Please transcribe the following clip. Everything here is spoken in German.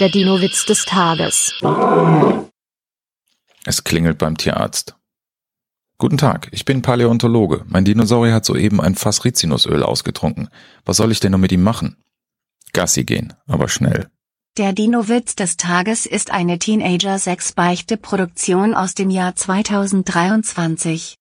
Der Dino-Witz des Tages. Es klingelt beim Tierarzt. Guten Tag, ich bin Paläontologe. Mein Dinosaurier hat soeben ein Fass Rizinusöl ausgetrunken. Was soll ich denn nur mit ihm machen? Gassi gehen, aber schnell. Der Dino-Witz des Tages ist eine Teenager-6-Beichte-Produktion aus dem Jahr 2023.